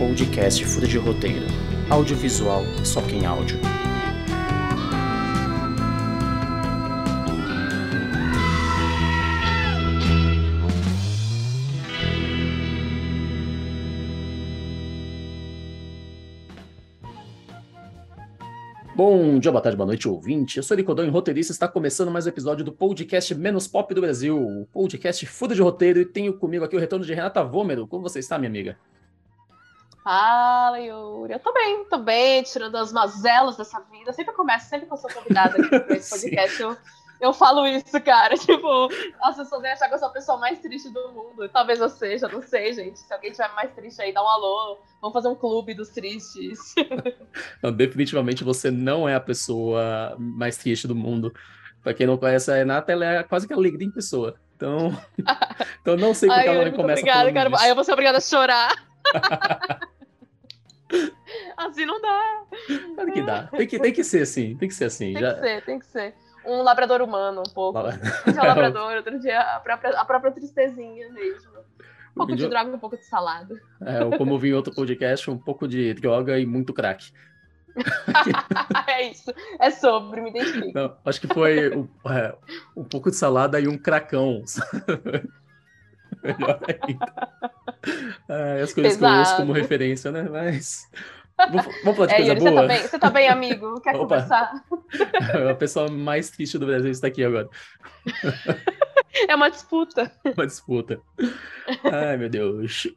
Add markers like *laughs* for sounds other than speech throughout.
podcast Fura de Roteiro. Audiovisual, só quem áudio. Bom dia, boa tarde, boa noite, ouvinte. Eu sou Licodão e roteirista. Está começando mais um episódio do podcast menos pop do Brasil, o podcast Fuda de Roteiro. E tenho comigo aqui o retorno de Renata Vômero. Como você está, minha amiga? Fala, Yuri. Eu tô bem, tô bem, tirando as mazelas dessa vida. Eu sempre começo, sempre que eu sou convidada aqui esse *laughs* podcast, eu, eu falo isso, cara. *laughs* Tipo, as pessoas devem achar que eu sou a pessoa mais triste do mundo. Talvez eu seja, não sei, gente. Se alguém tiver mais triste aí, dá um alô. Vamos fazer um clube dos tristes. *laughs* Não, definitivamente você não é a pessoa mais triste do mundo. Pra quem não conhece a Renata, ela é quase que a alegria em pessoa. Então, então não sei porque Ai, ela muito começa obrigada. Aí eu vou ser obrigada a chorar. Assim não dá. Claro que dá. Tem que, tem que ser assim, tem que ser assim. Tem Já... que ser, tem que ser. Um labrador humano, um pouco. Um dia *laughs* labrador, outro dia a própria, a própria tristezinha mesmo. Um pouco de droga, um pouco de salada. É, ou como eu vi em outro podcast, um pouco de droga e muito crack. *laughs* é isso. É sobre, me identifico. Não, acho que foi o- é, um pouco de salada e um cracão. *laughs* Melhor ainda. É, as coisas que eu uso Pesado. como referência, né? Mas. Vamos, falar de É, coisa Yuri, você boa? tá, bem, você tá bem, amigo? *laughs* Quer Opa. conversar? *laughs* a pessoa mais triste do Brasil está aqui agora. *laughs* É uma disputa. Uma disputa. Ai, meu Deus.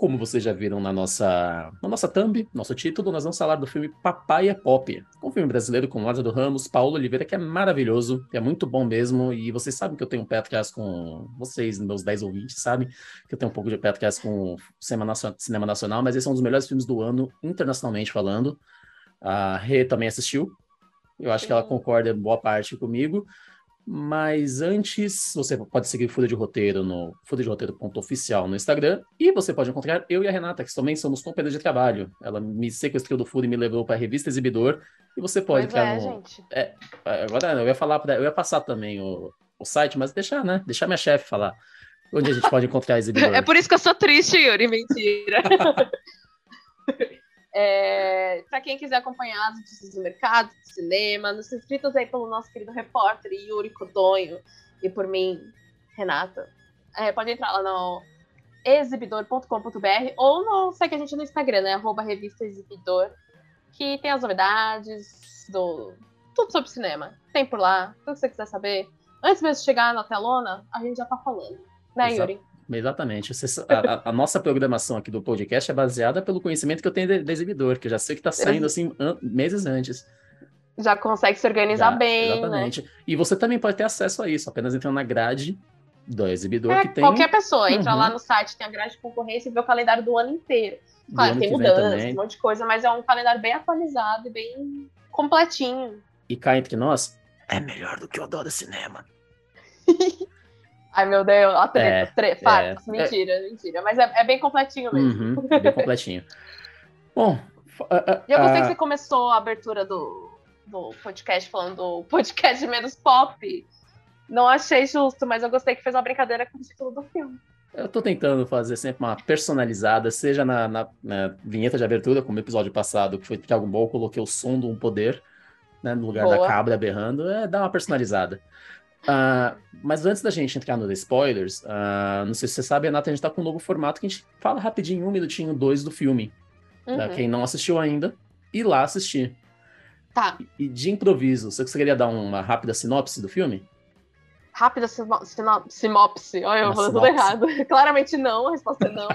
Como vocês já viram na nossa, na nossa thumb, nosso título, nós vamos falar do filme Papai é Pop. Um filme brasileiro com Lázaro Ramos, Paulo Oliveira, que é maravilhoso, que é muito bom mesmo. E vocês sabem que eu tenho um pé atrás com vocês, meus 10 ouvintes, sabem que eu tenho um pouco de pé atrás com o cinema nacio- cinema nacional, mas esse é um dos melhores filmes do ano, internacionalmente falando. A Rê também assistiu. Eu acho que ela concorda em boa parte comigo. Mas antes, você pode seguir Fura de Roteiro no fudaderoteiro.oficial no Instagram. E você pode encontrar eu e a Renata, que também somos companheiros de trabalho. Ela me sequestrou do Fura e me levou para a revista Exibidor. E você pode pois entrar é, no. gente. Agora eu ia falar pra... eu ia passar também o, o site, mas deixar, né? Deixar minha chefe falar. Onde a gente pode encontrar a *laughs* Exibidor. É por isso que eu sou triste, Yuri. Mentira. *laughs* É, para quem quiser acompanhar as notícias do mercado, do cinema, nos inscritos aí pelo nosso querido repórter Yuri Codonho e por mim, Renata, é, pode entrar lá no exibidor.com.br ou no, segue a gente no Instagram, né? Arroba revista exibidor, que tem as novidades do tudo sobre cinema. Tem por lá, tudo que você quiser saber. Antes mesmo de chegar na telona, a gente já tá falando. Né, Exato. Yuri? Exatamente. Você- a, a- nossa programação aqui do podcast é baseada pelo conhecimento que eu tenho de exibidor, que eu já sei que está saindo assim an- meses antes. Já consegue se organizar Já, bem, né? Exatamente. E você também pode ter acesso a isso, apenas entrando na grade do exibidor É, que tem Qualquer pessoa entra Uhum. lá no site, tem a grade de concorrência e vê o calendário do ano inteiro. do Claro, ano tem mudanças, um monte de coisa, mas é um calendário bem atualizado e bem completinho. E cá entre nós, é melhor do que eu adoro cinema. *laughs* Ai, meu Deus, a treta, É, tre- fatos, é. mentira, mentira. Mas é, é bem completinho mesmo. Uhum, bem completinho. *laughs* Bom, a- E eu gostei que você começou a abertura do, do podcast falando do *laughs* podcast menos pop. Não achei justo, mas eu gostei que fez uma brincadeira com o título do filme. Eu tô tentando fazer sempre uma personalizada, seja na, na- na vinheta de abertura, como o episódio passado, que foi Dragon Ball, coloquei o som do um poder, né, no lugar da Boa. cabra berrando, é dar uma personalizada. Ah, mas antes da gente entrar nos spoilers, ah, não sei se você sabe, Renata, a gente tá com um novo formato que a gente fala rapidinho, um minutinho, dois do filme. Pra Uhum. quem não assistiu ainda, ir lá assistir. Tá, E de improviso, você queria dar uma rápida sinopse do filme? rápida sino- sino- sinopse. Olha, eu falei tudo errado. *laughs* Claramente não, a resposta é não.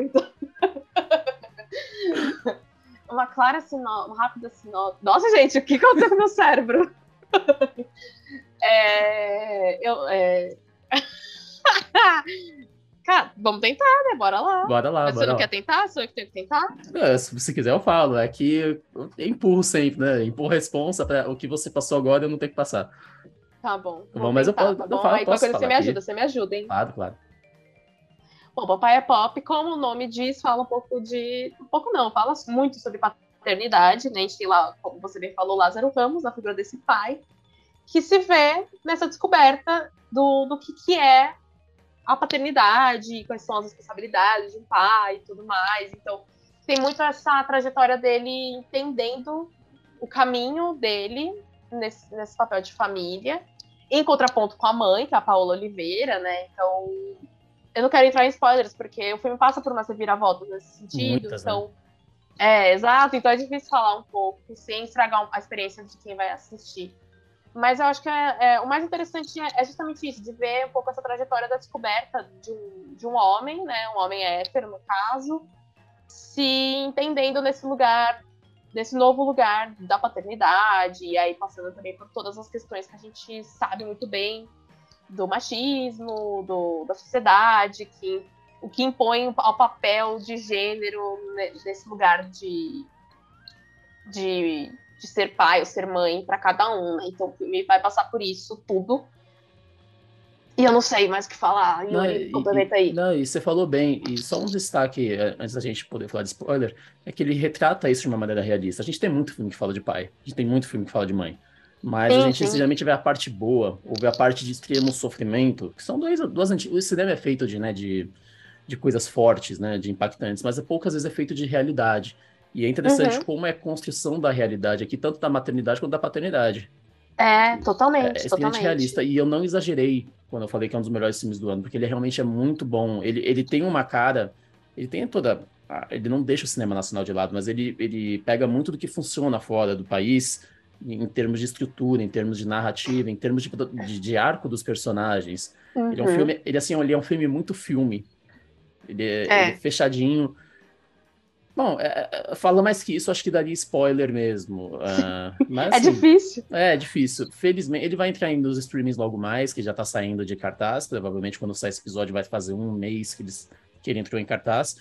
Então- *laughs* Uma clara sinopse, uma rápida sinopse. Nossa, gente, o que aconteceu com o meu cérebro? É, eu, é... *laughs* Cara, vamos tentar, né? Bora lá. Bora lá, Mas você bora não lá. quer tentar? Sou eu que tenho que tentar? É, se você quiser, eu falo. É que eu empurro sempre, né? Empurro a responsa para o que você passou agora eu não tenho que passar. Tá bom. Bom, mas eu tentar, posso- tá eu bom? falo- Aí posso coisa você me aqui? ajuda, você me ajuda, hein? Claro, claro. Bom, Papai é Pop, como o nome diz, fala um pouco de. Um pouco não, fala muito sobre paternidade, né? A gente tem lá, como você bem falou, Lázaro Ramos, a figura desse pai, que se vê nessa descoberta do, do que, que é a paternidade, quais são as responsabilidades de um pai e tudo mais. Então, tem muito essa trajetória dele entendendo o caminho dele nesse, nesse papel de família, em contraponto com a mãe, que é a Paola Oliveira, né? Então, eu não quero entrar em spoilers, porque o filme passa por umas reviravoltas nesse sentido. Muitas, então, né? é, exato. Então é difícil falar um pouco sem estragar a experiência de quem vai assistir. Mas eu acho que é, é, o mais interessante é, é, justamente isso, de ver um pouco essa trajetória da descoberta de um, de um homem, né? Um homem hétero, no caso, se entendendo nesse lugar, nesse novo lugar da paternidade, e aí passando também por todas as questões que a gente sabe muito bem do machismo, do, da sociedade, que o que impõe ao papel de gênero nesse lugar de, de, de ser pai ou ser mãe para cada um. Né? Então o filme vai passar por isso tudo. E eu não sei mais o que falar. Yuri, não, complementa aí. Não, e você falou bem. E só um destaque, é, antes da gente poder falar de spoiler, é que ele retrata isso de uma maneira realista. A gente tem muito filme que fala de pai. A gente tem muito filme que fala de mãe. Mas sim, a gente sim. geralmente vê a parte boa, ou vê a parte de extremo sofrimento, que são dois, duas O cinema é feito de, né, de, de coisas fortes, né, de impactantes, mas é poucas vezes é feito de realidade. E é interessante uhum. como é a construção da realidade aqui, tanto da maternidade quanto da paternidade. É, totalmente. É, é totalmente. realista. E eu não exagerei quando eu falei que é um dos melhores filmes do ano, porque ele realmente é muito bom. Ele, ele tem uma cara. Ele tem toda. Ele não deixa o cinema nacional de lado, mas ele, ele pega muito do que funciona fora do país em termos de estrutura, em termos de narrativa, em termos de, de, de arco dos personagens. Uhum. Ele é um uhum. filme, ele assim, ele é um filme muito filme. Ele é, é. Ele é fechadinho. Bom, é, é, fala mais que isso, acho que daria spoiler mesmo. Uh, *laughs* mas, é assim, difícil. É, difícil. Felizmente, ele vai entrar nos streamings logo mais, que já tá saindo de cartaz. Provavelmente, quando sair esse episódio, vai fazer um mês que, eles, que ele entrou em cartaz.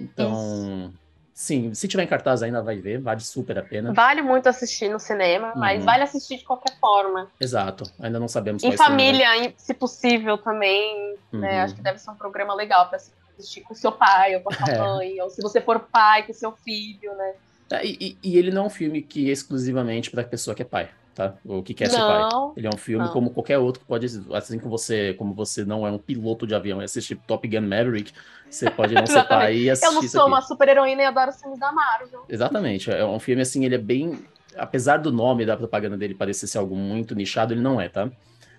Então, isso. Sim, se tiver em cartaz ainda vai ver, vale super a pena. Vale muito assistir no cinema, uhum. mas vale assistir de qualquer forma. Exato, ainda não sabemos Em família, se possível também, né? uhum. né? Acho que deve ser um programa legal para assistir com seu pai ou com a sua *laughs* é. mãe, ou se você for pai com seu filho, né? É, e, e, ele não é um filme que é exclusivamente para a pessoa que é pai tá? O que quer ser pai. Ele é um filme não. como qualquer outro que pode, assim como você, como você não é um piloto de avião e assiste Top Gun Maverick, você pode não *laughs* ser pai e assistir Eu não sou uma super heroína e adoro os filmes da Marvel. Exatamente, é um filme assim, ele é bem, apesar do nome da propaganda dele parecer ser algo muito nichado, ele não é, tá?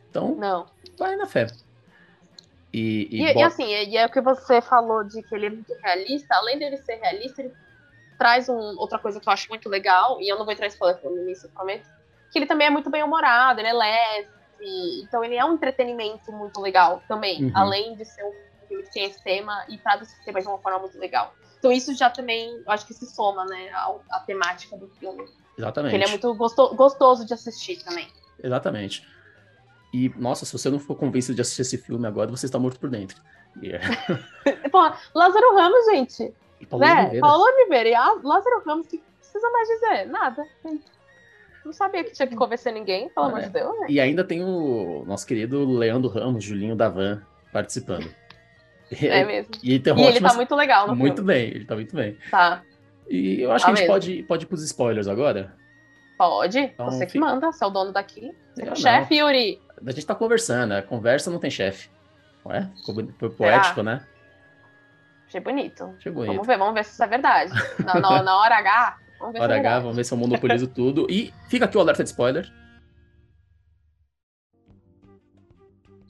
Então, não. vai na fé. E, e, e, bota... e assim, e é o que você falou de que ele é muito realista, além dele ser realista, ele traz um, outra coisa que eu acho muito legal, e eu não vou entrar em spoiler no início, prometo, que ele também é muito bem humorado, ele é leve, então ele é um entretenimento muito legal também, uhum. além de ser um filme que tem esse tema e trata esse tema de uma forma muito legal. Então isso já também, eu acho que se soma, né, à, temática do filme. Exatamente. ele é muito gostoso, gostoso de assistir também. Exatamente. E, nossa, se você não for convencido de assistir esse filme agora, você está morto por dentro. *laughs* Yeah. Pô, Lázaro Ramos, gente. E Paulo né? Oliveira. Paulo Oliveira e Lázaro Ramos, que precisa mais dizer? Nada. Não sabia que tinha que convencer ninguém, pelo amor é. de Deus. Né? E ainda tem o nosso querido Leandro Ramos, Julinho da Van, participando. É mesmo. E, e, e ele tá muito legal no Muito filme. bem, ele tá muito bem. Tá. E eu acho tá que a gente pode, pode ir pros spoilers agora. Pode, então, você que manda, você é o dono daqui. Você é o chefe, Yuri. A gente tá conversando, a conversa não tem chefe. Ué? Foi poético, Será? né? Achei bonito. Achei bonito. Vamos ver, vamos ver se isso é verdade. na, na, na hora H, Vamos ver Hora H, vamos ver se eu monopolizo tudo. E fica aqui o alerta de spoiler.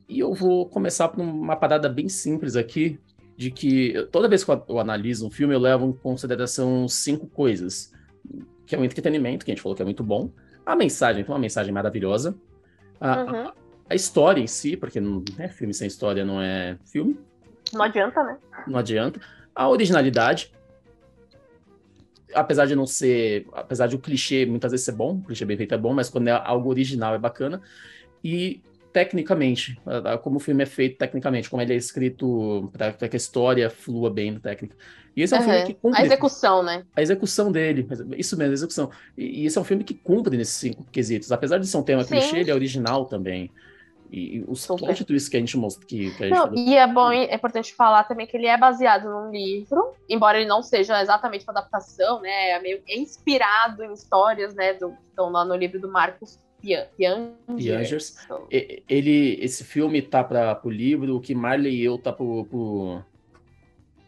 E eu vou começar por uma parada bem simples aqui, de que toda vez que eu analiso um filme, eu levo em consideração cinco coisas. Que é o entretenimento, que a gente falou que é muito bom. A mensagem, que é uma mensagem maravilhosa. A, uhum. a, a história em si, porque não, né, filme sem história não é filme. Não adianta, né? Não adianta. A originalidade, apesar de não ser, apesar de o clichê muitas vezes ser bom, o clichê bem feito é bom, mas quando é algo original é bacana. E tecnicamente, como o filme é feito tecnicamente, como ele é escrito para que a história flua bem na técnica. E esse é um uhum. filme que cumpre. A execução, né? A execução dele, isso mesmo, a execução. E, e esse é um filme que cumpre nesses cinco quesitos. Apesar de ser um tema Sim. clichê, ele é original também. E, os plot twists que a gente mostrou. Que, que a gente não, e é bom, é importante falar também que ele é baseado num livro, embora ele não seja exatamente uma adaptação, né? É meio inspirado em histórias, né? Do, que estão lá no livro do Marcos Piangers. Então... Ele, esse filme tá para o livro, o que Marley e eu tá pro, pro,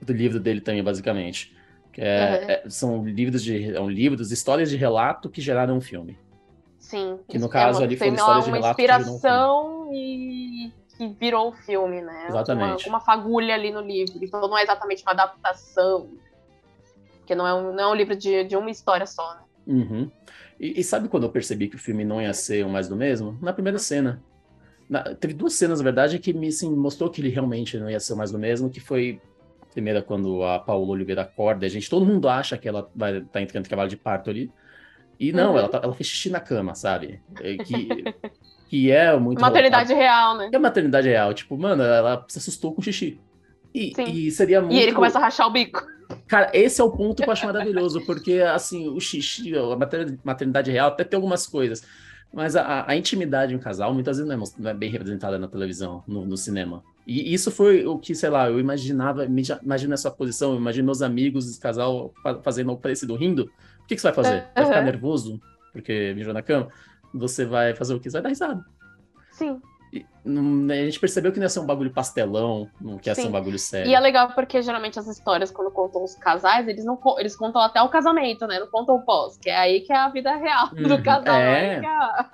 do livro dele também, basicamente. É, uhum. é, são livros de. É um livro, histórias de relato que geraram um filme. Sim. Que no caso é, ali foram histórias de relato. Uma inspiração um e que virou o filme, né? Exatamente. Uma, uma fagulha ali no livro. Então não é exatamente uma adaptação. Porque não é um, não é um livro de, de uma história só, né? Uhum. E, e, sabe quando eu percebi que o filme não ia ser o mais do mesmo? Na primeira cena. Na, teve duas cenas, na verdade, que me assim, mostrou que ele realmente não ia ser o mais do mesmo, que foi primeira quando a Paula Oliveira acorda, a gente, todo mundo acha que ela vai estar tá entrando em trabalho de parto ali. E não, uhum. ela, tá, ela fez xixi na cama, sabe? Que, que é muito. Maternidade real, né? É maternidade real. Tipo, mano, ela se assustou com xixi. E, e, seria muito. E ele começa a rachar o bico. Cara, esse é o ponto que eu acho maravilhoso, porque, assim, o xixi, a maternidade real, até tem algumas coisas. Mas a, a intimidade em um casal muitas vezes não é, não é bem representada na televisão, no, no, cinema. E isso foi o que, sei lá, eu imaginava, imagina essa posição, eu imagino meus amigos, esse casal fazendo o parecido, rindo. O que, que você vai fazer? Vai ficar nervoso porque mijou na cama? Você vai fazer o que? Você vai dar risada. Sim. E, a gente percebeu que não ia ser um bagulho pastelão, não quer Sim. ser um bagulho sério. E é legal porque geralmente as histórias, quando contam os casais, eles não eles contam até o casamento, né? Não contam o pós, que é aí que é a vida real uhum. do casal. É. é a...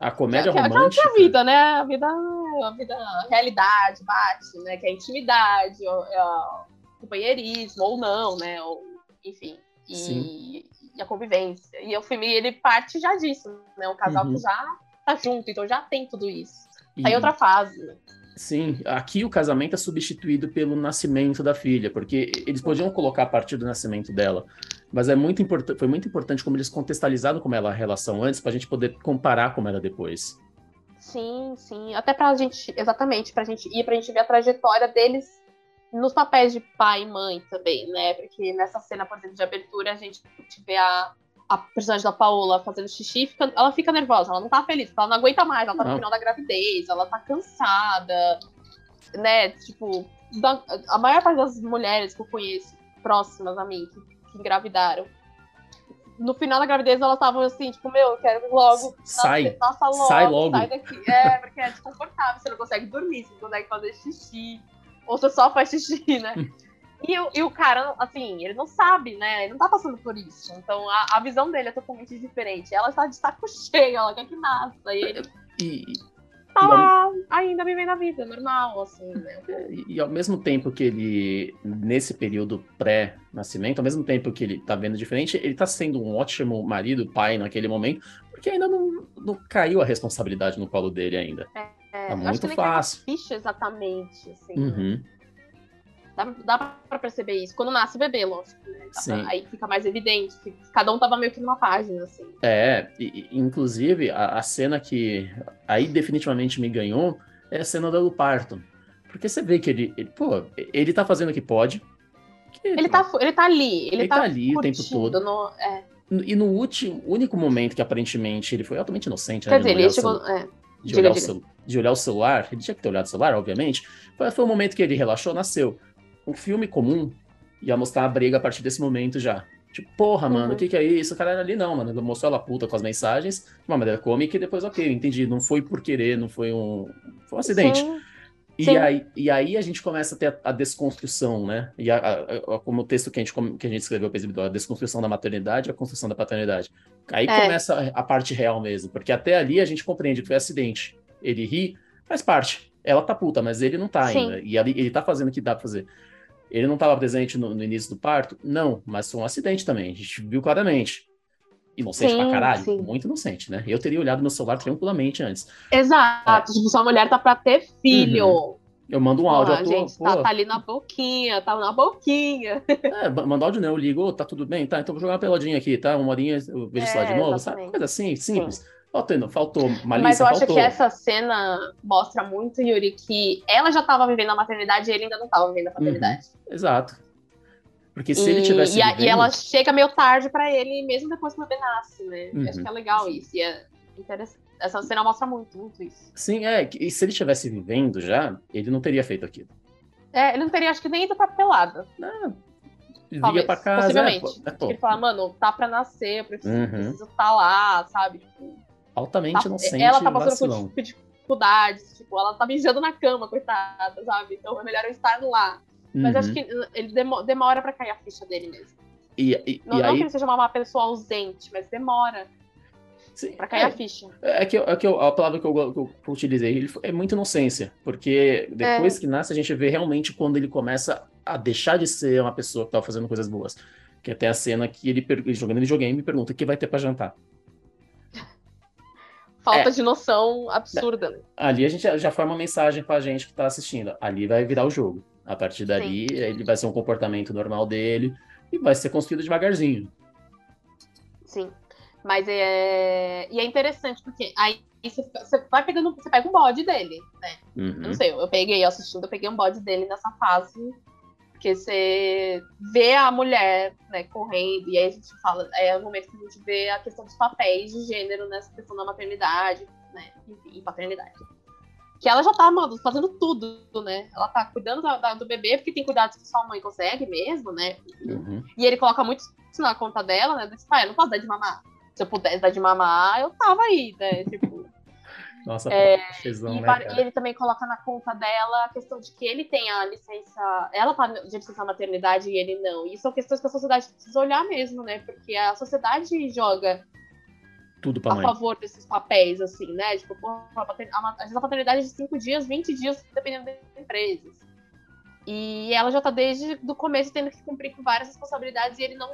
a... comédia que, romântica. Que é a vida, né? A vida, a vida, a realidade bate, né? Que é a intimidade, o, é o companheirismo, ou não, né? Ou, enfim. E, e, a convivência. E o filme, ele parte já disso, né? Um casal uhum. que já tá junto, então já tem tudo isso. Tá em outra fase. Sim, aqui o casamento é substituído pelo nascimento da filha, porque eles podiam colocar a partir do nascimento dela, mas é muito importante, foi muito importante como eles contextualizaram como ela a relação antes, para a gente poder comparar como era depois. Sim, sim, até para a gente, exatamente, para a gente ir, para a gente ver a trajetória deles nos papéis de pai e mãe também, né? Porque nessa cena, por exemplo, de abertura, a gente vê a, a personagem da Paola fazendo xixi, fica, ela fica nervosa, ela não tá feliz, ela não aguenta mais, ela tá no final da gravidez, ela tá cansada, né? Tipo, da, a maior parte das mulheres que eu conheço, próximas a mim, que, que engravidaram, no final da gravidez elas estavam assim, tipo, meu, eu quero logo. Sai. Nossa, logo, sai logo. Sai daqui. É, porque é desconfortável, você não consegue dormir, você não consegue fazer xixi. Ou você só faz xixi, né? *laughs* E, e, o cara, assim, ele não sabe, né? Ele não tá passando por isso. Então a, a visão dele é totalmente diferente. Ela está de saco *laughs* cheio, ela quer que nasça. E ele. E, tá lá, ainda vivendo a vida, normal, assim, né? E, e, ao mesmo tempo que ele, nesse período pré-nascimento, ao mesmo tempo que ele tá vendo diferente, ele tá sendo um ótimo marido, pai naquele momento, porque ainda não, não caiu a responsabilidade no colo dele ainda. É, é tá muito fácil. Ficha exatamente, assim. Uhum. Né? Dá, dá pra perceber isso. Quando nasce o bebê, lógico. Né? Pra, aí fica mais evidente. Cada um tava meio que numa página, assim. É, e, inclusive, a, a, cena que aí definitivamente me ganhou é a cena do parto. Porque você vê que ele, ele pô, ele tá fazendo o que pode. Que, ele, tá, ele tá ali. Ele, ele tá, tá ali o tempo todo. No, é. E no último, único momento que aparentemente ele foi altamente inocente, né? Quer dizer, ele chegou. É. De, olhar diga, de olhar o celular, ele tinha que ter olhado o celular, obviamente. Foi, foi o momento que ele relaxou, nasceu um filme comum ia mostrar a briga a partir desse momento já. Tipo, porra, mano, o uhum. que, que é isso? O cara era ali, não, mano. Ele mostrou ela puta com as mensagens de uma maneira cômica e depois, ok, entendi. Não foi por querer, não foi um. Foi um acidente. Sim. E, Sim. Aí, e aí a gente começa a ter a, a desconstrução, né? E a, a, como o texto que a gente, que a gente escreveu para a desconstrução da maternidade e a construção da paternidade. Aí é. começa a, parte real mesmo, porque até ali a gente compreende que foi acidente. Ele ri, faz parte. Ela tá puta, mas ele não tá Sim. ainda. E ali, ele tá fazendo o que dá pra fazer. Ele não estava presente no, no, início do parto? Não, mas foi um acidente também. A gente viu claramente. Inocente sim, pra caralho? Sim. Muito inocente, né? Eu teria olhado meu celular tranquilamente antes. Exato. É. Tipo, sua mulher tá pra ter filho. Uhum. Eu mando um áudio. Ah, gente, tá, tá, ali na boquinha, tá na boquinha. É, manda áudio não, eu ligo, oh, tá tudo bem, tá, então vou jogar uma peladinha aqui, tá? Uma horinha, eu vejo é, lá de novo, sabe? Coisa assim, simples. Sim. Faltou, faltou malícia, Mas eu acho faltou. que essa cena mostra muito, Yuri, que ela já estava vivendo a maternidade e ele ainda não estava vivendo a uhum. paternidade. Uhum. Exato. Porque se e, ele tivesse. E, vivendo... e, ela chega meio tarde para ele, mesmo depois que o bebê nasce, né? Uhum. Acho que é legal isso. E é interessante. Essa cena mostra muito, muito isso. Sim, é. E se ele estivesse vivendo já, ele não teria feito aquilo. É, ele não teria, acho que nem ido pra pelada. Não. Liga pra casa. Possivelmente. É, pô, é, ele fala, mano, tá pra nascer, eu preciso, uhum. preciso estar tá lá, sabe? Tipo, altamente tá, inocente Ela tá passando por dificuldades, tipo, ela tá mijando na cama, coitada, sabe? Então é melhor eu estar lá. Mas uhum. acho que ele demora para cair a ficha dele mesmo. E, e, não, e não aí, que ele seja uma pessoa ausente, mas demora sim, pra cair é, a ficha. É que, eu- é que eu- a palavra que eu, que eu utilizei é muita inocência, porque É. depois que nasce a gente vê realmente quando ele começa a deixar de ser uma pessoa que estava fazendo coisas boas. Que até a cena que ele, ele jogando videogame pergunta o que vai ter pra jantar. Falta É. de noção absurda, né? Ali a gente já, forma uma mensagem pra gente que tá assistindo. Ali vai virar o jogo. A partir dali, ele vai ser um comportamento normal dele e vai ser construído devagarzinho. Sim. Mas é. E é interessante, porque aí você, vai pegando. Você pega um bode dele, né? Eu Uhum. não sei, eu peguei assistindo, eu peguei um bode dele nessa fase. Porque você vê a mulher, né, correndo, e aí a gente fala, é o momento que a gente vê a questão dos papéis de gênero nessa questão da maternidade, né, enfim, e paternidade. Que ela já tá, mano, fazendo tudo, né? Ela tá cuidando da- da- do bebê, porque tem cuidados que sua mãe consegue mesmo, né? Uhum. E ele coloca muito isso na conta dela, né? Disse, pai, eu não posso dar de mamar. Se eu pudesse dar de mamar, eu tava aí, né? Tipo, Nossa, É, fezão, e, né, e ele também coloca na conta dela a questão de que ele tem a licença. Ela tá de licença maternidade e ele não. E são questões que a sociedade precisa olhar mesmo, né? Porque a sociedade joga Tudo pra a mãe. favor desses papéis, assim, né? Tipo, a paternidade é de 5 dias, 20 dias, dependendo das empresas. E ela já tá desde o começo tendo que cumprir com várias responsabilidades e ele não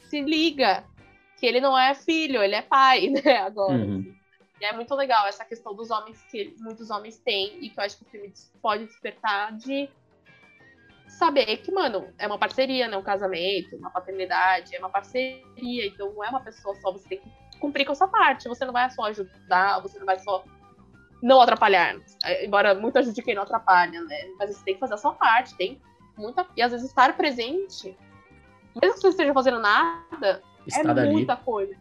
se liga que ele não é filho, ele é pai, *laughs* né? Agora. Uhum. assim. E é muito legal essa questão dos homens que muitos homens têm e que eu acho que o filme pode despertar de saber que, mano, é uma parceria, né? Um casamento, uma paternidade, é uma parceria, então não é uma pessoa só, você tem que cumprir com a sua parte. Você não vai só ajudar, você não vai só não atrapalhar. É, Embora muito ajude quem não atrapalha, né? Mas você tem que fazer a sua parte, tem muita. E às vezes estar presente, mesmo que você esteja fazendo nada, Está é dali. muita coisa.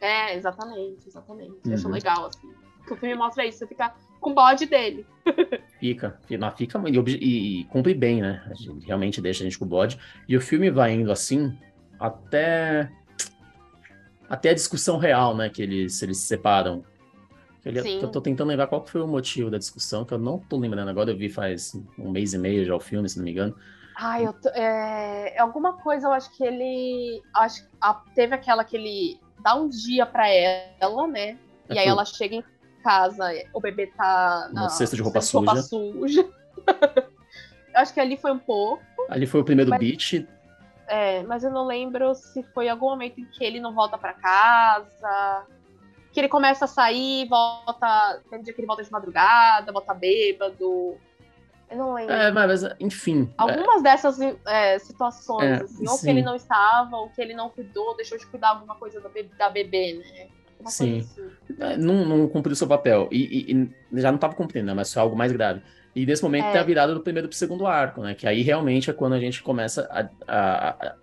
É, exatamente, exatamente. Eu acho Uhum. legal, assim. O filme mostra isso, você fica com o bode dele. *laughs* Fica, fica, fica e, e- cumpre bem, né? Realmente deixa a gente com o bode. E o filme vai indo assim até até a discussão real, né? Que eles, eles se separam. Ele- Sim. eu tô tentando lembrar qual foi o motivo da discussão, que eu não tô lembrando agora. Eu vi faz um mês e meio já o filme, se não me engano. Ai, eu tô, é, alguma coisa, eu acho que ele. Acho a- teve aquela que ele dá um dia pra ela, né? E É aí foi- ela chega em casa, o bebê tá na cesto de roupa cesto de suja. *laughs* eu acho que ali foi um pouco, Ali foi o primeiro Mas- beat. é, mas eu não lembro se foi algum momento em que ele não volta pra casa. Que ele começa a sair, volta. Tem um dia que ele volta de madrugada, volta bêbado. Eu não lembro. É, mas, enfim. é, Algumas dessas é, situações, É, assim, ou sim. que ele não estava, ou que ele não cuidou, deixou de cuidar alguma coisa da, be- da bebê, né? Uma Sim. assim. É, não, não cumpriu seu papel. E, e- e já não estava cumprindo, né? Mas foi algo mais grave. E nesse momento É. tem a virada do primeiro para o segundo arco, né? Que aí realmente é quando a gente começa a, a, a-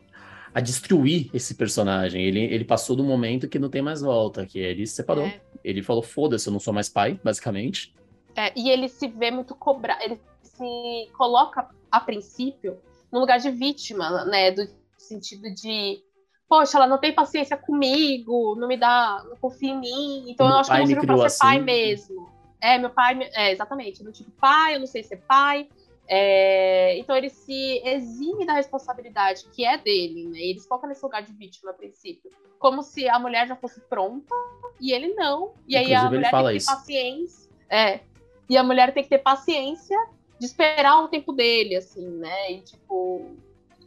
a destruir esse personagem. Ele, ele passou do momento que não tem mais volta, que ele se separou. É. Ele falou: foda-se, eu não sou mais pai, basicamente. É, e ele se vê muito cobrado, ele se coloca, a princípio, no lugar de vítima, né? Do sentido de, poxa, ela não tem paciência comigo, não me dá, não confia em mim, então Meu eu acho que eu pai não sirvo pra ser pai assim. mesmo. É, meu pai, é, exatamente, do tipo, pai, eu não sei ser pai. É, então ele se exime da responsabilidade que é dele, né? Ele se nesse lugar de vítima a princípio. Como se a mulher já fosse pronta e ele não. E aí a Inclusive, mulher tem que isso. ter paciência. É. E a mulher tem que ter paciência de esperar o tempo dele, assim, né? E tipo.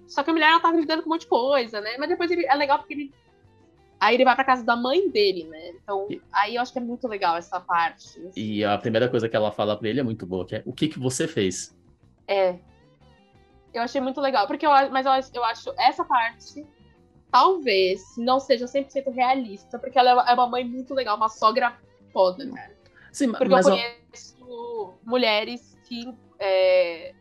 Só que a mulher ela tá lidando com um monte de coisa, né? Mas depois ele, é legal porque ele. Aí ele vai pra casa da mãe dele, né? Então, E- aí eu acho que é muito legal essa parte. assim. E a primeira coisa que ela fala pra ele é muito boa, que é o que, que você fez? É. Eu achei muito legal. Porque eu, mas eu, acho- eu acho essa parte talvez não seja 100% realista, porque ela é uma- é uma mãe muito legal, uma sogra foda, cara. Sim, Porque mas eu conheço mulheres que. é,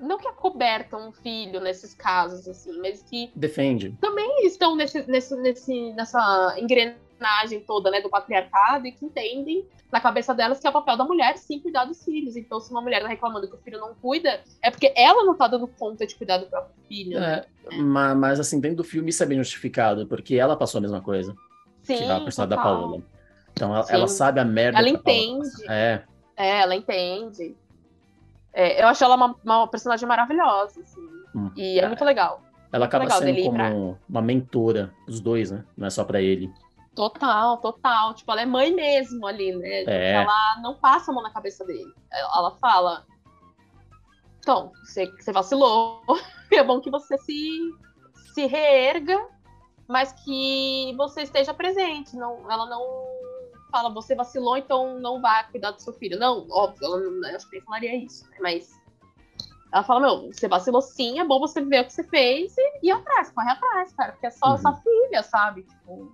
Não que acobertam um filho nesses casos, assim, mas que defende. estão nesse, nesse, nesse, nessa engrenagem toda, né, do patriarcado e que entendem na cabeça delas que é o papel da mulher sim cuidar dos filhos. Então, se uma mulher tá reclamando que o filho não cuida, é porque ela não tá dando conta de cuidar do próprio filho. né? É, ma- mas, assim, dentro do filme isso é bem justificado, porque ela passou a mesma coisa. Sim, que a personagem da. Paola. Então ela, ela sabe a merda Ela Paola entende. É, É, ela entende. É, eu acho ela uma, uma personagem maravilhosa, assim. Hum. E é muito legal. Ela acaba sendo como pra... uma mentora dos dois, né? Não é só para ele. Total, total. Tipo, ela é mãe mesmo ali, né? É. Ela não passa a mão na cabeça dele. Ela fala: Então, você, você vacilou. *laughs* é bom que você se, se reerga, mas que você esteja presente. Não, ela não fala, você vacilou, então não vá cuidar do seu filho. Não, óbvio, ela não, acho que nem falaria isso, né? Mas ela fala, meu, você vacilou sim, é bom você ver o que você fez e ir atrás, corre atrás, cara, porque é só uhum. sua filha, sabe? Tipo,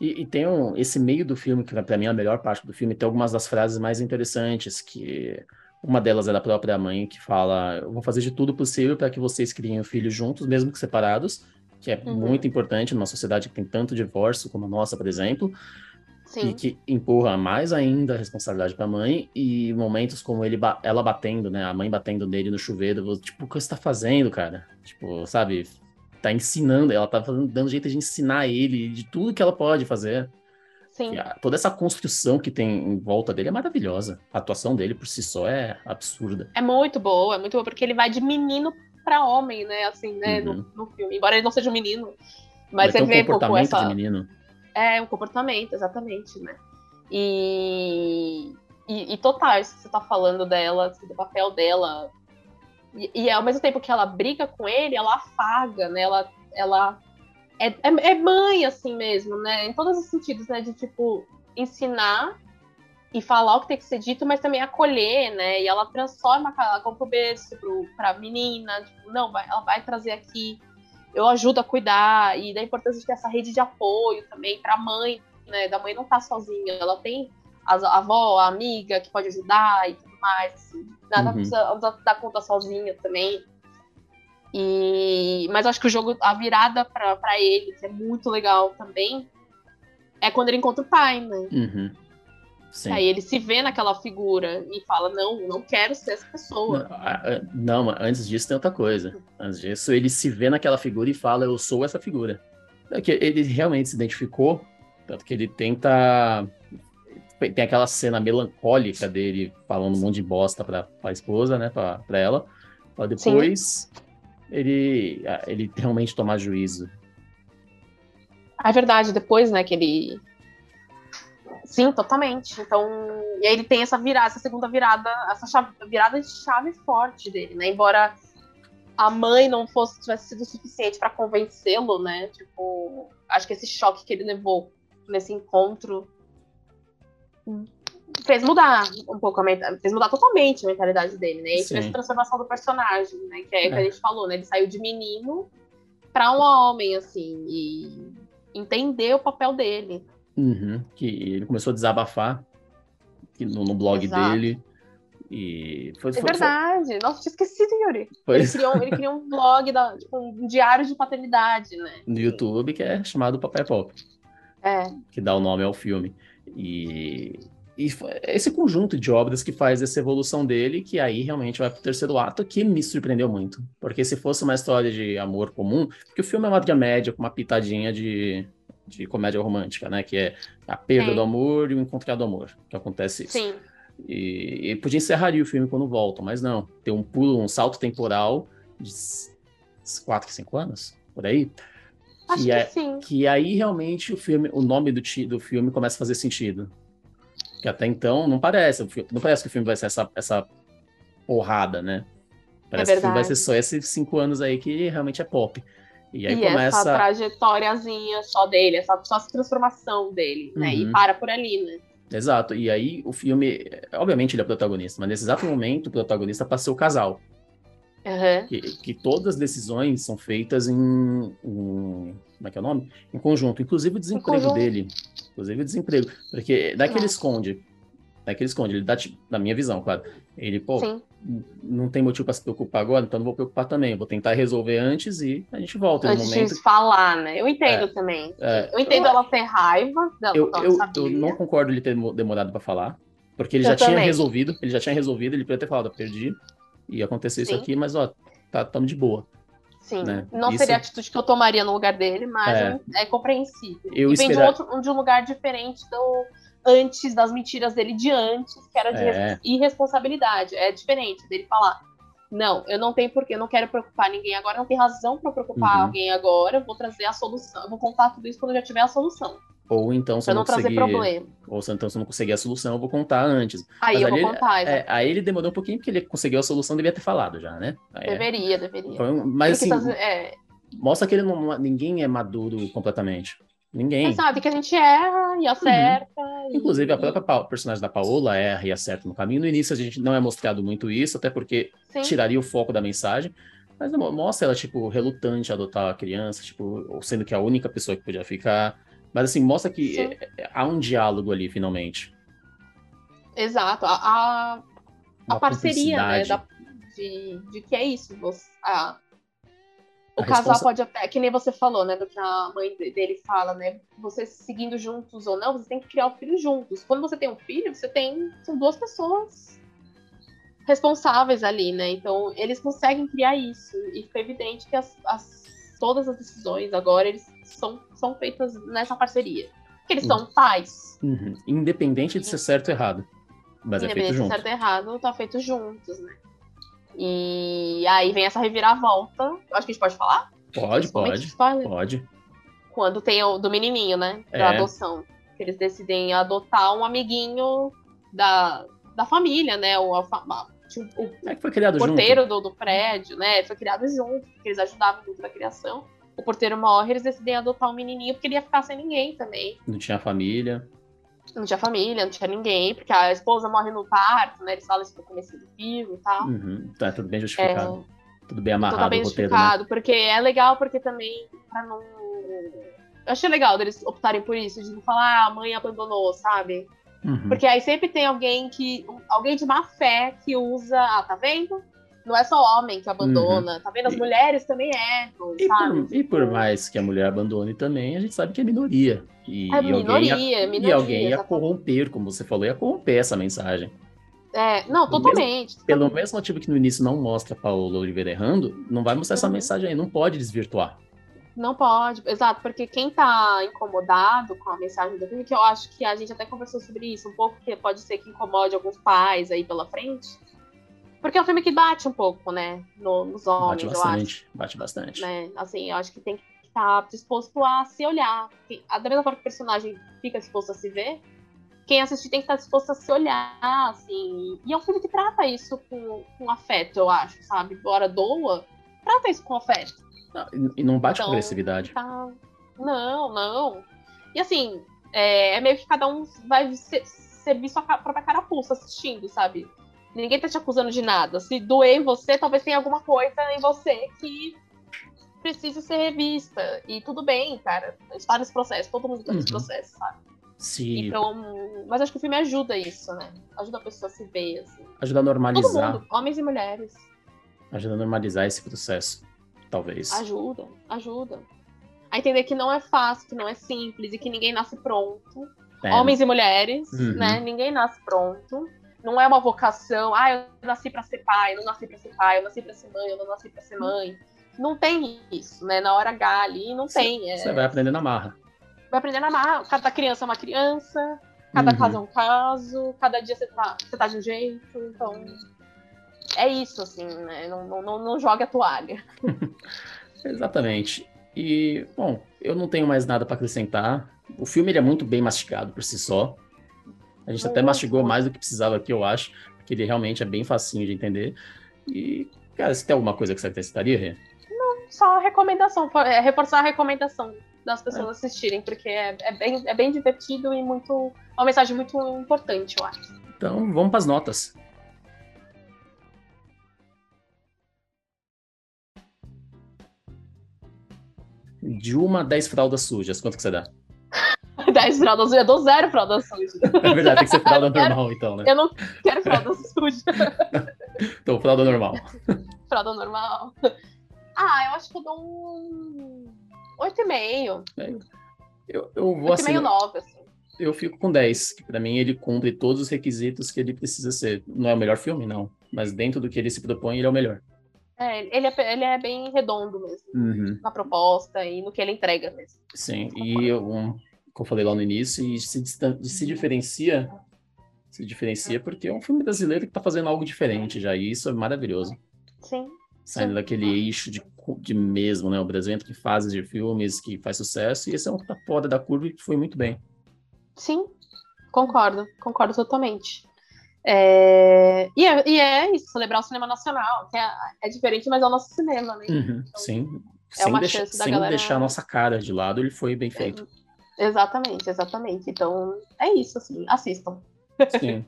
e, e, tem um, esse meio do filme, que para mim é a melhor parte do filme, tem algumas das frases mais interessantes, que uma delas é da própria mãe, que fala: Eu vou fazer de tudo possível para que vocês criem o filho juntos, mesmo que separados, que é uhum. muito importante numa sociedade que tem tanto divórcio como a nossa, por exemplo. Sim. E que empurra mais ainda a responsabilidade para a mãe, e momentos como ele ela batendo, né? A mãe batendo nele no chuveiro, tipo, o que você tá fazendo, cara? Tipo, sabe? tá ensinando, ela tá dando jeito de ensinar ele de tudo que ela pode fazer. Sim. A, toda essa construção que tem em volta dele é maravilhosa. A atuação dele por si só é absurda. É muito boa, é muito boa, porque ele vai de menino para homem, né? Assim, né? Uhum. No, no, filme. Embora ele não seja um menino. Mas você um vê um comportamento essa... de menino. É, um comportamento, exatamente, né? E, e, e total, isso que você tá falando dela, assim, do papel dela e, e, ao mesmo tempo que ela briga com ele, ela afaga, né? Ela, ela é, é, é, mãe, assim mesmo, né? Em todos os sentidos, né? De, tipo, ensinar e falar o que tem que ser dito, mas também acolher, né? E ela transforma, ela compra o berço pra menina, tipo, não, vai, ela vai trazer aqui, eu ajudo a cuidar, e da importância de ter essa rede de apoio também pra mãe, né? Da mãe não tá sozinha, ela tem a, a avó, a amiga que pode ajudar e tudo mais, assim. Nada uhum. precisa dar conta sozinha também. E, mas acho que o jogo, a virada para ele, que é muito legal também, é quando ele encontra o pai, né? Uhum. Sim. Aí ele se vê naquela figura e fala: Não, não quero ser essa pessoa. Não, não, antes disso tem outra coisa. Antes disso, ele se vê naquela figura e fala: Eu sou essa figura. É que ele realmente se identificou, tanto que ele tenta tem aquela cena melancólica dele falando um monte de bosta pra, pra esposa, né? Pra, pra ela. Pra depois ele, ele realmente tomar juízo. É verdade, depois, né, que ele. Sim, totalmente. Então, e aí ele tem essa virada, essa segunda virada, essa chave, virada de chave forte dele, né? Embora a mãe não fosse tivesse sido suficiente para convencê-lo, né? Tipo, acho que esse choque que ele levou nesse encontro fez mudar um pouco a mentalidade, fez mudar totalmente a mentalidade dele, né? E Sim. essa transformação do personagem, né? Que é, é. que a é. gente falou, né? Ele saiu de menino para um homem, assim, e entender o papel dele. Uhum. Que ele começou a desabafar no, no blog Exato. dele. E foi, é verdade. Foi... Nossa, tinha esquecido, Yuri. Foi... Ele, criou, ele criou um blog, da, tipo, um diário de paternidade, né? No YouTube, que é chamado Papai Pop. É. Que dá o nome ao filme. E, e esse conjunto de obras que faz essa evolução dele, que aí realmente vai para o terceiro ato, que me surpreendeu muito. Porque se fosse uma história de amor comum, porque o filme é uma média com uma pitadinha de, de comédia romântica, né? Que é a perda Sim. do amor e o encontrar do amor, que acontece isso. Sim. E, e podia encerraria o filme quando volta, mas não. Tem um pulo, um salto temporal de 4, 5 anos, por aí. Acho que, que, é, sim. que aí realmente o filme, o nome do, do filme começa a fazer sentido. Que até então não parece, não parece que o filme vai ser essa, essa porrada, né? Parece é que o filme vai ser só esses cinco anos aí que realmente é pop. E aí e começa. Essa trajetóriazinha só dele, essa, só essa transformação dele, né? Uhum. E para por ali, né? Exato. E aí o filme, obviamente ele é o protagonista, mas nesse exato momento o protagonista passa o casal. Uhum. Que, que, todas as decisões são feitas em, em, Como é que é o nome? Em conjunto. Inclusive o desemprego dele. Inclusive o desemprego. Porque daqui ele esconde. Daqui ele esconde. Ele dá, tipo, na minha visão, claro. Ele, pô, Sim. não tem motivo para se preocupar agora, então não vou preocupar também. Vou tentar resolver antes e a gente volta antes no momento. de falar, né? Eu entendo é, também. É, eu entendo eu, ela ter raiva. Dela, eu, eu, eu, não concordo ele ter demorado para falar. Porque ele eu já também. tinha resolvido. Ele já tinha resolvido. Ele podia ter falado, perdi e acontecer Sim. isso aqui, mas ó, tá, tamo de boa. Sim, né? não isso... seria a atitude que eu tomaria no lugar dele, mas é, é compreensível. Eu e vem esperar... de, um outro, de um lugar diferente do antes, das mentiras dele de antes, que era de é. irresponsabilidade. É diferente dele falar, Não, eu não tenho porquê, eu não quero preocupar ninguém agora, não tem razão para preocupar Uhum. alguém agora, eu vou trazer a solução, eu vou contar tudo isso quando eu já tiver a solução, Ou então, se eu não não conseguir. problema. Ou então, se eu não conseguir a solução, eu vou contar antes. Aí Mas eu vou ali- contar. É, aí ele demorou um pouquinho, porque ele conseguiu a solução, devia ter falado já, né? É, deveria, deveria. foi um- mas assim, é, mostra que ele não, ninguém é maduro completamente. Ninguém. sabe que a gente erra e acerta. e- Inclusive, a própria Pa- personagem da Paola erra e acerta no caminho. No início, a gente não é mostrado muito isso, até porque Sim. tiraria o foco da mensagem. Mas mo- mostra ela, tipo, relutante a adotar a criança, tipo, sendo que é a única pessoa que podia ficar. Mas, assim, mostra que é- é- há um diálogo ali, finalmente. Exato. A, a, a parceria, né? da- de, de que é isso. Você, a- o A casal responsa- pode até, que nem você falou, né? Do que a mãe de- dele fala, né? Vocês seguindo juntos ou não, você tem que criar o filho juntos. Quando você tem um filho, você tem. São duas pessoas responsáveis ali, né? Então, eles conseguem criar isso. E fica evidente que as, as- todas as decisões agora eles são, são feitas nessa parceria. Porque eles são pais. Uhum. Independente de ser certo ou errado. Mas é feito Independente de junto. certo ou errado, tá feito juntos, né? E aí vem essa reviravolta. Acho que a gente pode falar? Pode, pode. spoiler. Pode. Quando tem o do menininho, né? Da É. adoção. Que eles decidem adotar um amiguinho da, da família, né? O, alfa- o É que foi criado porteiro do, do prédio, né? Foi criado junto, porque eles ajudavam muito na criação. O porteiro morre, eles decidem adotar um menininho, porque ele ia ficar sem ninguém também. junto. Não tinha família. Não tinha família, não tinha ninguém, porque a esposa morre no parto, né? Eles falam isso no começo do filme e tal. Uhum. Tá tudo bem É, justificado. Tudo bem amarrado tá bem o roteiro, né? justificado, porque é legal, porque também, pra não. Eu achei legal deles optarem por isso, de não falar, ah, a mãe abandonou, sabe? Uhum. Porque aí sempre tem alguém que. Alguém de má fé que usa. Ah, tá vendo? Não é só homem que abandona, tá vendo? As E- mulheres também erram, E sabe? por, e por mais que a mulher abandone também, a gente sabe que é minoria. E, É e alguém minoria, ia, é e minoria. alguém ia corromper, como você falou, ia corromper essa mensagem. É, não, Pelo totalmente. Pelo mesmo motivo que no início não mostra Paola Oliveira errando, não vai mostrar essa Uhum. mensagem aí, não pode desvirtuar. Não pode, exato, porque quem tá incomodado com a mensagem do filme, que eu acho que a gente até conversou sobre isso um pouco, que pode ser que incomode alguns pais aí pela frente. Porque é um filme que bate um pouco, né, no- nos homens, Bate eu acho. bastante, bate bastante. Né? Assim, eu acho que tem que estar disposto a se olhar. A da mesma forma que o personagem fica disposto a se ver, quem assistir tem que estar disposto a se olhar, assim. E é um filme que trata isso com, com afeto, eu acho, sabe? Embora doa, trata isso com afeto. Não, e- não bate com Então, agressividade. Tá. Não, não. E assim, é, é meio que cada um vai ser, servir sua ca- própria carapuça assistindo, sabe? Ninguém tá te acusando de nada. Se doer em você, talvez tenha alguma coisa em você que precise ser revista. E tudo bem, cara. A gente tá nesse processo, todo mundo tá nesse Uhum. processo, sabe? Se Então, mas acho que o filme ajuda isso, né? Ajuda a pessoa a se ver, assim. ajuda a Todo normalizar, mundo, homens e mulheres. ajuda a normalizar esse processo, talvez. Ajuda, ajuda. A entender que não é fácil, que não é simples e que ninguém nasce pronto. É, Homens e mulheres, Uhum. né? Ninguém nasce pronto. Não é uma vocação. Ah, eu nasci pra ser pai, eu não nasci pra ser pai, eu nasci pra ser mãe, eu não nasci pra ser mãe. Não tem isso, né? Na hora H ali, não tem. É... Você vai aprender na marra. vai aprender na marra. Cada criança é uma criança, cada Uhum. caso é um caso, cada dia você tá, você tá de um jeito. Então, é isso, assim, né? Não, não, não, não jogue a toalha. *laughs* Exatamente. E, bom, eu não tenho mais nada para acrescentar. O filme ele é muito bem mastigado por si só. A gente até mastigou mais do que precisava aqui, eu acho, porque ele realmente é bem facinho de entender. E, cara, você tem alguma coisa que você acrescentaria, Rê? Só recomendação, for- é, reforçar a recomendação das É. pessoas assistirem, porque é, é bem, é bem divertido e muito. Uma mensagem muito importante, eu acho. Então, vamos para as notas. De uma a 10 fraldas sujas, quanto que você dá? 10 fraldas sujas, eu dou zero fraldas sujas. É verdade, tem que ser fralda *laughs* normal, então, né? Eu não quero fralda suja. *laughs* Então, fralda normal. *laughs* Fralda normal. Ah, eu acho que eu dou um. 8,5. Eu, eu vou assim. 8,5, 9, assim. eu fico com 10, que pra mim ele cumpre todos os requisitos que ele precisa ser. Não é o melhor filme, não. Mas dentro do que ele se propõe, ele é o melhor. É, ele, é, ele é bem redondo mesmo, Uhum, na proposta e no que ele entrega mesmo. sim. E um, como eu falei lá no início, e se, se diferencia. Se diferencia porque é um filme brasileiro que tá fazendo algo diferente já, e isso é maravilhoso. Sim. Saindo sim. daquele eixo de, de mesmo, né? O Brasil entra em fases de filmes que faz sucesso, e esse é um que tá fora da curva e que foi muito bem. Sim, concordo, concordo totalmente. É, E, é, e é isso, celebrar o cinema nacional, que é, é diferente, mas é o nosso cinema, né? Uhum, sim. é sem da sem galera- deixar a nossa cara de lado, ele foi bem feito. Exatamente, exatamente. Então, é isso, assim, assistam. Sim.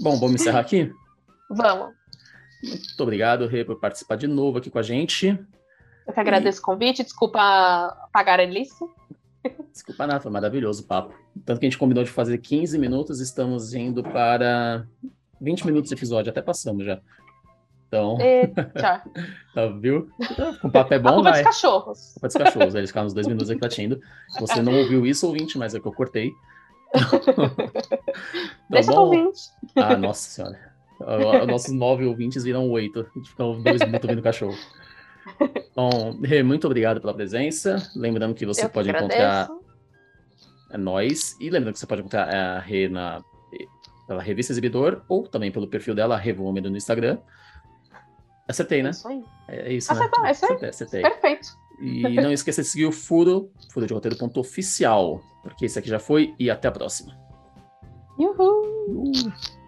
Bom, vamos encerrar aqui? Vamos. Muito obrigado, Rê, por participar de novo aqui com a gente. Eu que agradeço o convite, desculpa pagar a lista. Desculpa nada, foi maravilhoso o papo. Tanto que a gente combinou de fazer 15 minutos, estamos indo para 20 minutos de episódio, até passamos já. Então, E, tchau. *laughs* tá, viu? O papo é bom, culpa é vai. dos cachorros. Culpa dos cachorros, eles ficaram uns dois minutos aqui latindo. Você não ouviu isso, ouvinte, mas é que eu cortei. *laughs* Deixa Tá bom? ouvinte. Ah, nossa senhora. Os Nossos nove ouvintes viram oito. Ficou dois minutos ouvindo cachorro. Bom, Rê, muito obrigado pela presença. Lembrando que você Eu que pode encontrar agradeço. é, nós. E lembrando que você pode encontrar a Rê na, pela revista Exibidor ou também pelo perfil dela, Rê Vômero, no Instagram. Acertei, né? Isso aí. É é isso, Acertou, né? é isso aí. Acertei, acertei. Perfeito. E não esqueça de seguir o Furo, Furo de Roteiro ponto oficial, porque esse aqui já foi e até a próxima. Uhul. Uh.